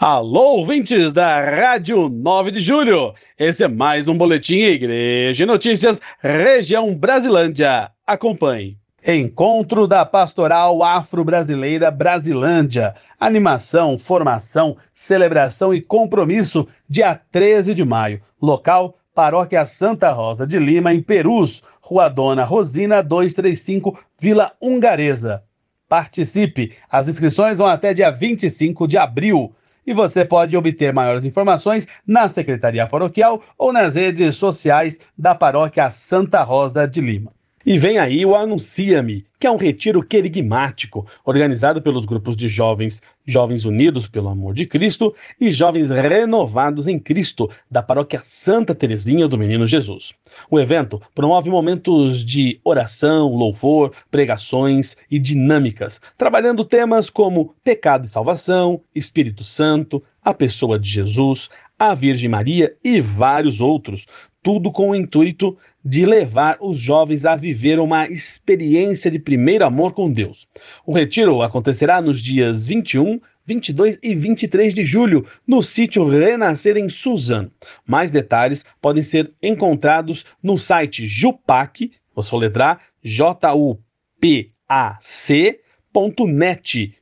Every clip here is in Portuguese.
Alô, ouvintes da Rádio 9 de Julho. Esse é mais um boletim Igreja e Notícias, região Brasilândia. Acompanhe. Encontro da Pastoral Afro-Brasileira Brasilândia. Animação, formação, celebração e compromisso, dia 13 de maio. Local, Paróquia Santa Rosa de Lima, em Perus, Rua Dona Rosina 235, Vila Hungaresa. Participe! As inscrições vão até dia 25 de abril e você pode obter maiores informações na Secretaria Paroquial ou nas redes sociais da Paróquia Santa Rosa de Lima. E vem aí o Anuncia-me, que é um retiro querigmático, organizado pelos grupos de jovens, Jovens Unidos pelo Amor de Cristo e Jovens Renovados em Cristo, da Paróquia Santa Teresinha do Menino Jesus. O evento promove momentos de oração, louvor, pregações e dinâmicas, trabalhando temas como pecado e salvação, Espírito Santo, a pessoa de Jesus, a Virgem Maria e vários outros, tudo com o intuito de levar os jovens a viver uma experiência de primeiro amor com Deus. O retiro acontecerá nos dias 21, 22 e 23 de julho, no sítio Renascer em Suzano. Mais detalhes podem ser encontrados no site Jupac, vou soletrar J-U-P-A-C.net,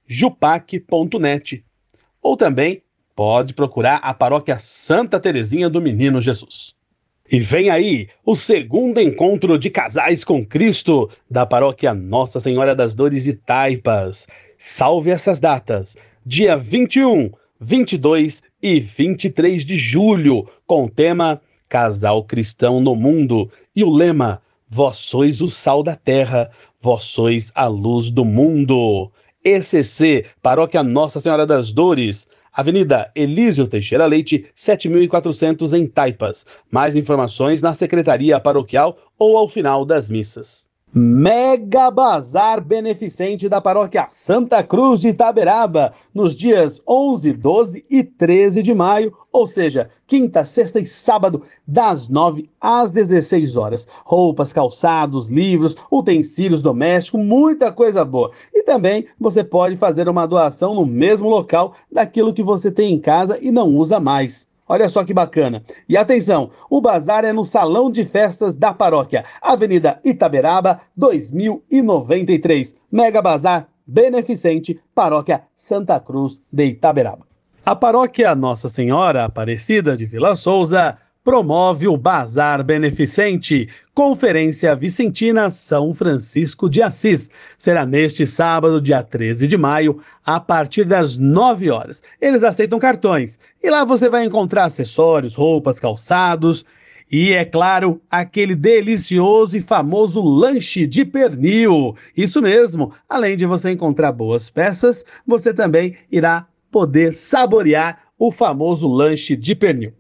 jupac.net. Ou também pode procurar a paróquia Santa Terezinha do Menino Jesus. E vem aí o segundo encontro de casais com Cristo da paróquia Nossa Senhora das Dores de Taipas. Salve essas datas: dia 21, 22 e 23 de julho, com o tema Casal Cristão no Mundo e o lema Vós sois o sal da terra, vós sois a luz do mundo. ECC, Paróquia Nossa Senhora das Dores, Avenida Elísio Teixeira Leite, 7400 em Taipas. Mais informações na Secretaria Paroquial ou ao final das missas. Mega Bazar Beneficente da Paróquia Santa Cruz de Itaberaba, nos dias 11, 12 e 13 de maio, ou seja, quinta, sexta e sábado, das 9 às 16 horas. Roupas, calçados, livros, utensílios domésticos, muita coisa boa. E também você pode fazer uma doação no mesmo local daquilo que você tem em casa e não usa mais. Olha só que bacana. E atenção, o bazar é no Salão de Festas da Paróquia, Avenida Itaberaba, 2093. Mega Bazar Beneficente, Paróquia Santa Cruz de Itaberaba. A Paróquia Nossa Senhora Aparecida de Vila Souza promove o Bazar Beneficente, Conferência Vicentina São Francisco de Assis. Será neste sábado, dia 13 de maio, a partir das 9 horas. Eles aceitam cartões e lá você vai encontrar acessórios, roupas, calçados. E é claro, aquele delicioso e famoso lanche de pernil. Isso mesmo, além de você encontrar boas peças, você também irá poder saborear o famoso lanche de pernil.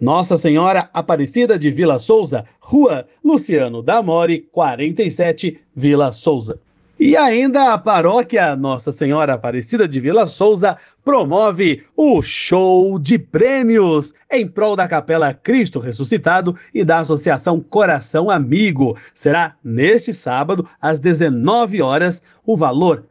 Nossa Senhora Aparecida de Vila Souza, Rua Luciano da More, 47, Vila Souza. E ainda a paróquia Nossa Senhora Aparecida de Vila Souza promove o show de prêmios em prol da Capela Cristo Ressuscitado e da Associação Coração Amigo. Será neste sábado, às 19 horas, o valor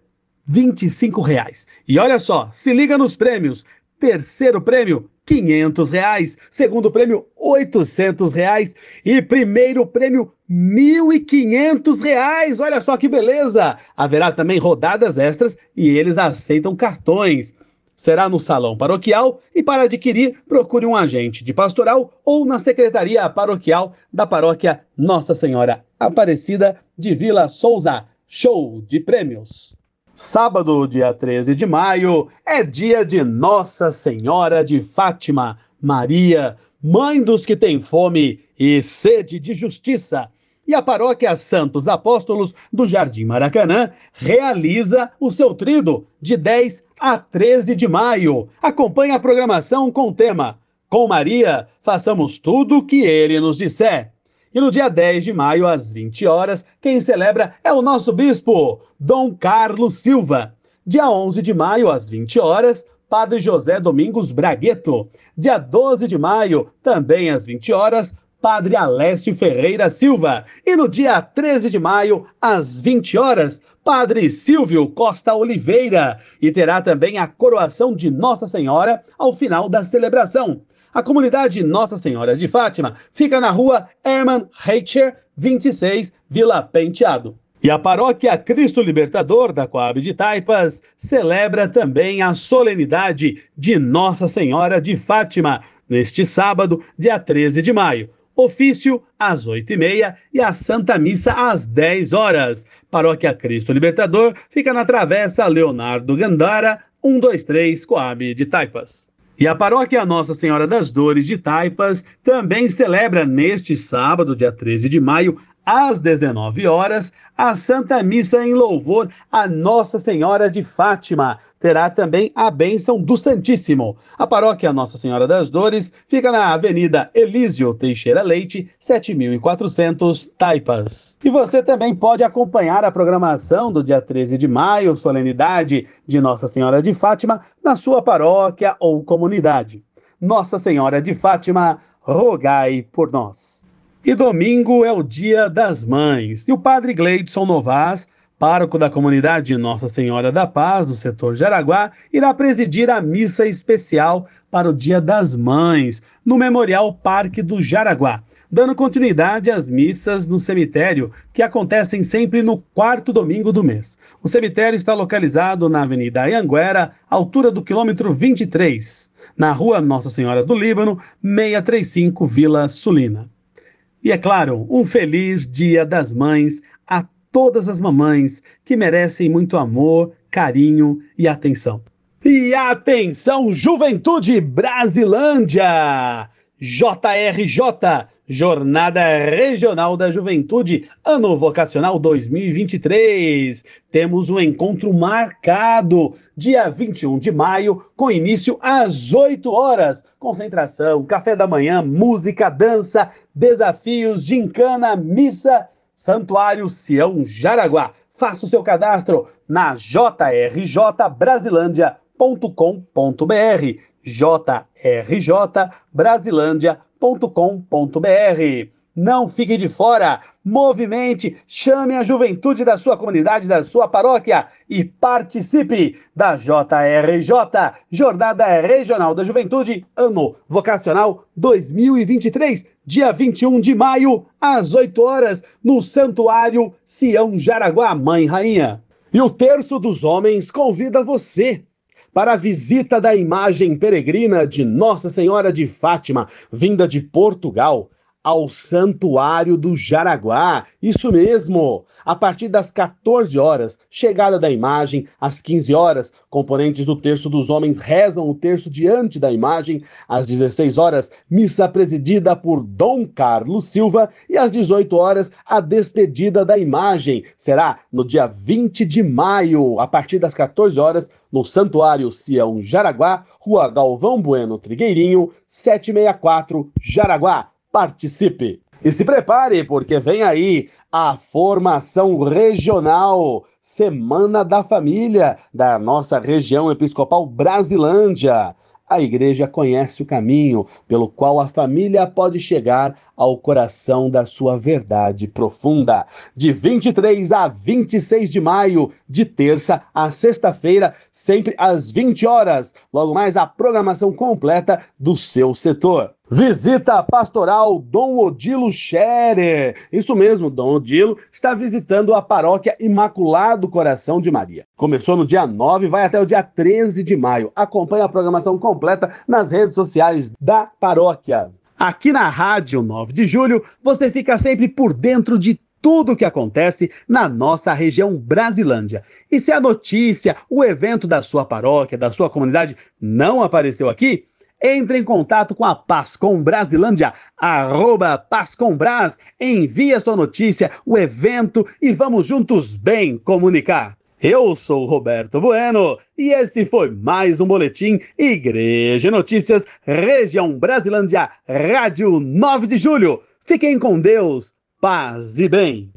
25 reais. E olha só, se liga nos prêmios. Terceiro prêmio, 500 reais, segundo prêmio 800 reais e primeiro prêmio 1.500 reais. Olha só que beleza! Haverá também rodadas extras e eles aceitam cartões. Será no salão paroquial e para adquirir procure um agente de pastoral ou na secretaria paroquial da paróquia Nossa Senhora Aparecida de Vila Souza. Show de prêmios! Sábado, dia 13 de maio, é dia de Nossa Senhora de Fátima, Maria, mãe dos que têm fome e sede de justiça. E a paróquia Santos Apóstolos do Jardim Maracanã realiza o seu trido de 10 a 13 de maio. Acompanhe a programação com o tema Com Maria, façamos tudo o que ele nos disser. E no dia 10 de maio, às 20 horas, quem celebra é o nosso bispo, Dom Carlos Silva. Dia 11 de maio, às 20 horas, Padre José Domingos Bragueto. Dia 12 de maio, também às 20 horas, Padre Alessio Ferreira Silva. E no dia 13 de maio, às 20 horas, Padre Silvio Costa Oliveira. E terá também a coroação de Nossa Senhora ao final da celebração. A comunidade Nossa Senhora de Fátima fica na rua Hermann Reicher, 26, Vila Penteado. E a paróquia Cristo Libertador da Coab de Taipas celebra também a solenidade de Nossa Senhora de Fátima, neste sábado, dia 13 de maio. Ofício às 8h30 e a Santa Missa às 10 horas. Paróquia Cristo Libertador fica na Travessa Leonardo Gandara, 123 Coab de Taipas. E a paróquia Nossa Senhora das Dores de Taipas também celebra neste sábado, dia 13 de maio, às 19 horas, a Santa Missa em louvor a Nossa Senhora de Fátima. Terá também a bênção do Santíssimo. A paróquia Nossa Senhora das Dores fica na Avenida Elísio Teixeira Leite, 7400 Taipas. E você também pode acompanhar a programação do dia 13 de maio, solenidade de Nossa Senhora de Fátima, na sua paróquia ou comunidade. Nossa Senhora de Fátima, rogai por nós. E domingo é o Dia das Mães. E o padre Gleidson Novas, pároco da comunidade Nossa Senhora da Paz, do setor Jaraguá, irá presidir a missa especial para o Dia das Mães, no Memorial Parque do Jaraguá, dando continuidade às missas no cemitério, que acontecem sempre no quarto domingo do mês. O cemitério está localizado na Avenida Anhanguera, altura do quilômetro 23, na Rua Nossa Senhora do Líbano, 635, Vila Sulina. E é claro, um feliz Dia das Mães a todas as mamães que merecem muito amor, carinho e atenção. E atenção, Juventude Brasilândia! JRJ, Jornada Regional da Juventude, Ano Vocacional 2023. Temos um encontro marcado, dia 21 de maio, com início às 8 horas. Concentração, café da manhã, música, dança, desafios, gincana, missa, Santuário Sião Jaraguá. Faça o seu cadastro na jrjbrasilândia.com.br jrjbrasilândia.com.br. Não fique de fora, movimente, chame a juventude da sua comunidade, da sua paróquia e participe da JRJ, Jornada Regional da Juventude, ano vocacional 2023, dia 21 de maio, às 8 horas, no Santuário Sião Jaraguá, Mãe Rainha. E o Terço dos Homens convida você para a visita da imagem peregrina de Nossa Senhora de Fátima, vinda de Portugal ao Santuário do Jaraguá. Isso mesmo! A partir das 14 horas, chegada da imagem, às 15 horas, componentes do terço dos homens rezam o terço diante da imagem. Às 16 horas, missa presidida por Dom Carlos Silva. E às 18 horas, a despedida da imagem. Será no dia 20 de maio, a partir das 14 horas, no Santuário Sião Jaraguá, Rua Galvão Bueno Trigueirinho, 764, Jaraguá participe. E se prepare, porque vem aí a formação regional, Semana da Família, da nossa região episcopal Brasilândia. A igreja conhece o caminho pelo qual a família pode chegar ao coração da sua verdade profunda. De 23 a 26 de maio, de terça a sexta-feira, sempre às 20 horas. Logo mais a programação completa do seu setor. Visita pastoral Dom Odilo Scherer. Isso mesmo, Dom Odilo está visitando a paróquia Imaculado Coração de Maria. Começou no dia 9 e vai até o dia 13 de maio. Acompanhe a programação completa nas redes sociais da paróquia. Aqui na Rádio 9 de Julho, você fica sempre por dentro de tudo o que acontece na nossa região Brasilândia. E se a notícia, o evento da sua paróquia, da sua comunidade não apareceu aqui, entre em contato com a Pascom Brasilândia, arroba Pascombras, envie a sua notícia, o evento e vamos juntos bem comunicar. Eu sou Roberto Bueno e esse foi mais um boletim Igreja Notícias, Região Brasilândia, Rádio 9 de Julho. Fiquem com Deus, paz e bem.